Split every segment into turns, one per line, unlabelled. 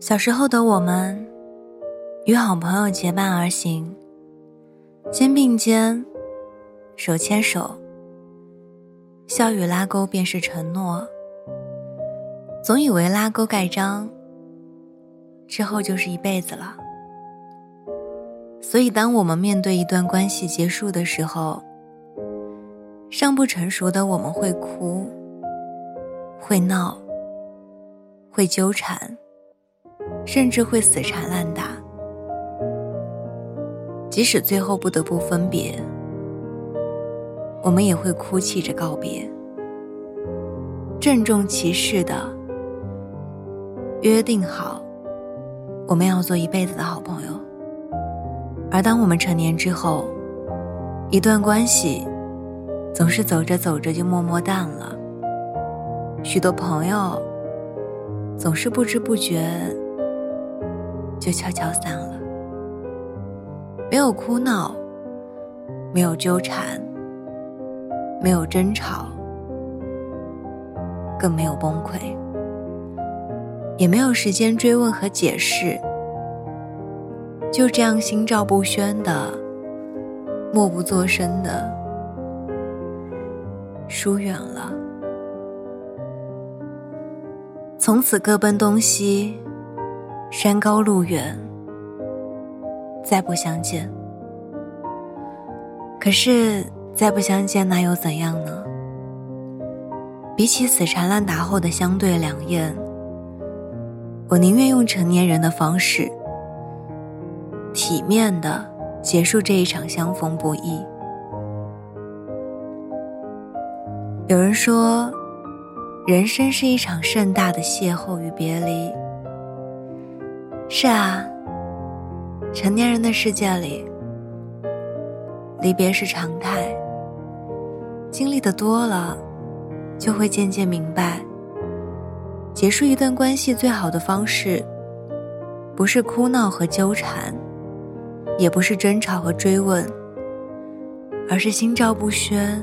小时候的我们，与好朋友结伴而行，肩并肩，手牵手，笑语拉钩便是承诺。总以为拉钩盖章之后就是一辈子了，所以当我们面对一段关系结束的时候，尚不成熟的我们会哭，会闹，会纠缠，甚至会死缠烂打。即使最后不得不分别，我们也会哭泣着告别，郑重其事的约定好，我们要做一辈子的好朋友。而当我们成年之后，一段关系。总是走着走着就默默淡了，许多朋友总是不知不觉就悄悄散了。没有哭闹，没有纠缠，没有争吵，更没有崩溃，也没有时间追问和解释，就这样心照不宣的，默不作声的。疏远了，从此各奔东西，山高路远，再不相见。可是再不相见，那又怎样呢？比起死缠烂打后的相对两厌，我宁愿用成年人的方式，体面的结束这一场相逢不易。有人说，人生是一场盛大的邂逅与别离。是啊，成年人的世界里，离别是常态。经历的多了，就会渐渐明白，结束一段关系最好的方式，不是哭闹和纠缠，也不是争吵和追问，而是心照不宣。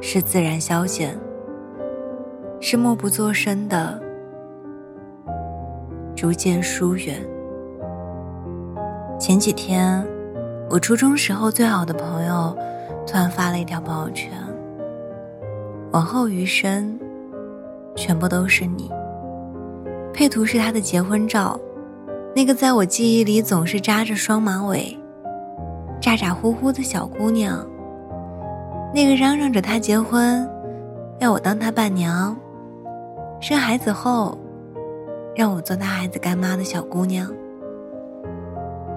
是自然消减，是默不作声的逐渐疏远。前几天，我初中时候最好的朋友突然发了一条朋友圈：“往后余生，全部都是你。”配图是他的结婚照，那个在我记忆里总是扎着双马尾、咋咋呼呼的小姑娘。那个嚷嚷着他结婚，要我当她伴娘，生孩子后，让我做他孩子干妈的小姑娘，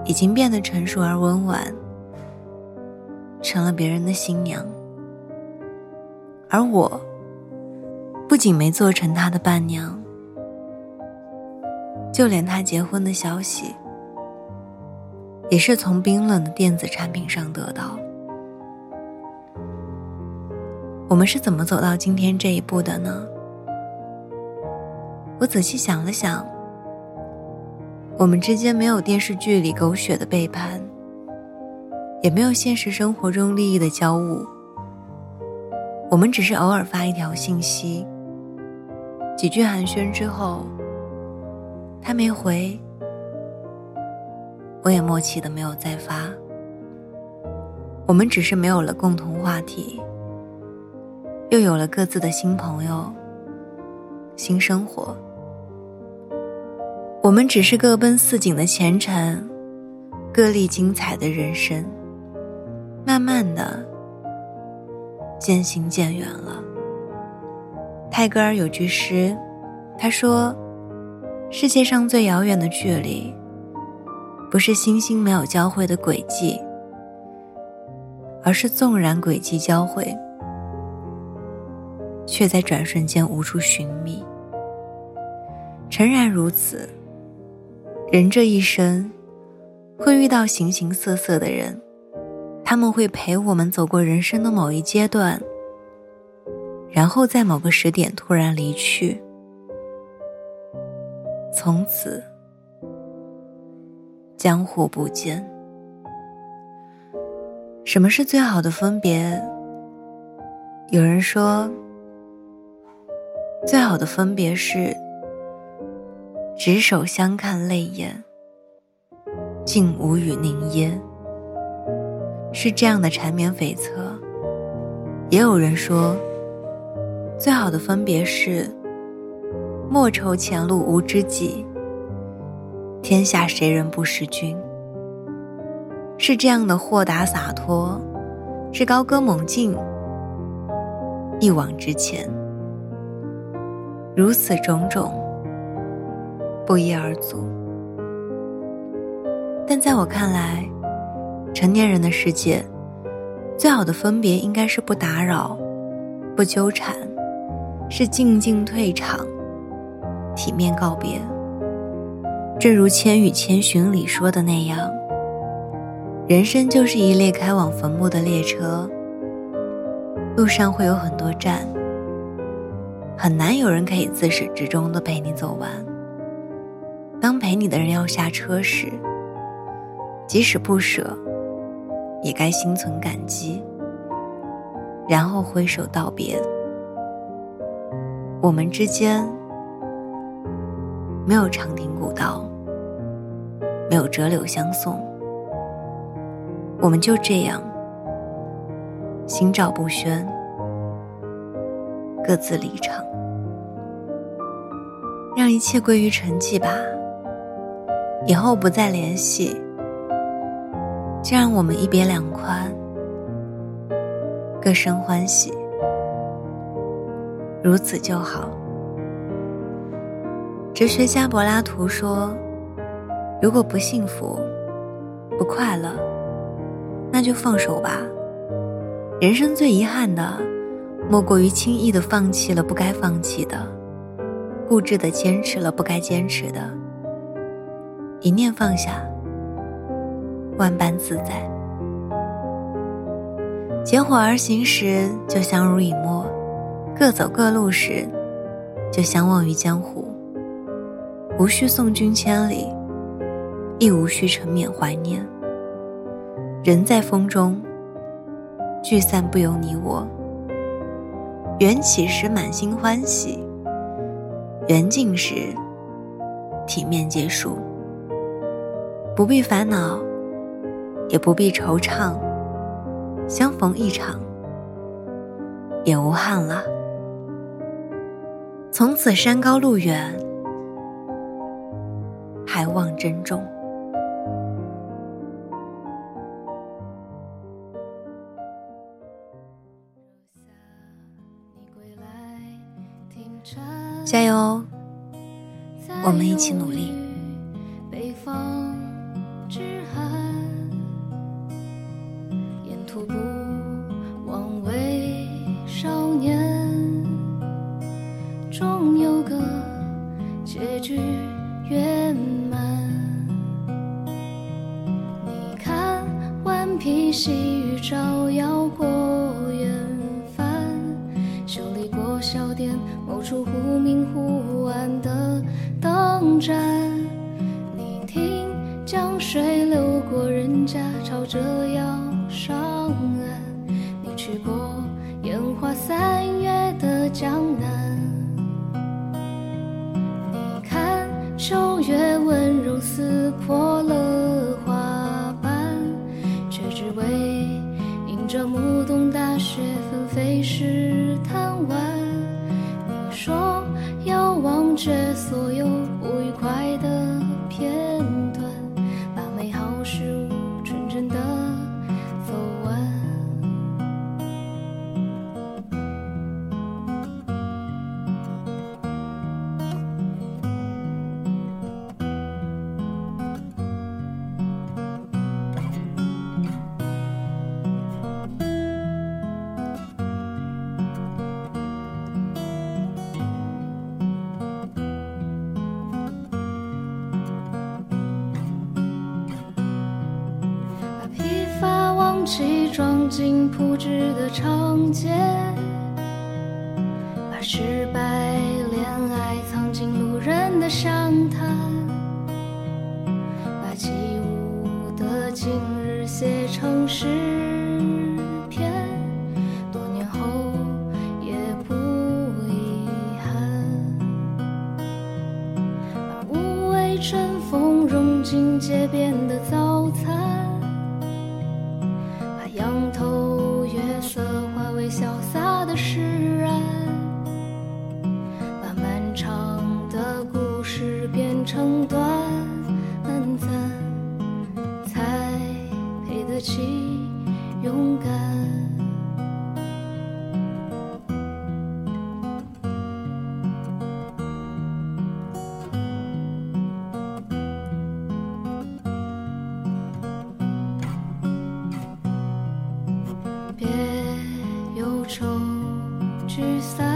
已经变得成熟而温婉，成了别人的新娘。而我，不仅没做成他的伴娘，就连他结婚的消息，也是从冰冷的电子产品上得到。我们是怎么走到今天这一步的呢？我仔细想了想，我们之间没有电视剧里狗血的背叛，也没有现实生活中利益的交恶。我们只是偶尔发一条信息，几句寒暄之后，他没回，我也默契的没有再发。我们只是没有了共同话题。又有了各自的新朋友、新生活，我们只是各奔似锦的前程，各历精彩的人生，慢慢的渐行渐远了。泰戈尔有句诗，他说：“世界上最遥远的距离，不是星星没有交汇的轨迹，而是纵然轨迹交汇。”却在转瞬间无处寻觅。诚然如此，人这一生会遇到形形色色的人，他们会陪我们走过人生的某一阶段，然后在某个时点突然离去，从此江湖不见。什么是最好的分别？有人说。最好的分别是，执手相看泪眼，竟无语凝噎。是这样的缠绵悱恻。也有人说，最好的分别是：莫愁前路无知己，天下谁人不识君。是这样的豁达洒脱，是高歌猛进，一往直前。如此种种，不一而足。但在我看来，成年人的世界，最好的分别应该是不打扰、不纠缠，是静静退场，体面告别。正如《千与千寻》里说的那样。人生就是一列开往坟墓的列车，路上会有很多站，很难有人可以自始至终的陪你走完。当陪你的人要下车时，即使不舍，也该心存感激，然后挥手道别。我们之间没有长亭古道，没有折柳相送。我们就这样，心照不宣，各自离场，让一切归于沉寂吧。以后不再联系，就让我们一别两宽，各生欢喜，如此就好。哲学家柏拉图说：“如果不幸福，不快乐。”那就放手吧。人生最遗憾的，莫过于轻易的放弃了不该放弃的，固执的坚持了不该坚持的。一念放下，万般自在。结伙而行时，就相濡以沫；各走各路时，就相忘于江湖。无需送君千里，亦无需沉湎怀念。人在风中，聚散不由你我。缘起时满心欢喜，缘尽时体面结束。不必烦恼，也不必惆怅，相逢一场也无憾了。从此山高路远，还望珍重。加油，我们一起努力。之寒，沿途不枉为少年，终有个结局圆满。你看，顽皮细雨照耀过远帆，修理过。小店某处忽明忽暗的灯盏，江水流过人家，朝着要起装进铺纸的长街，把失败
聚散。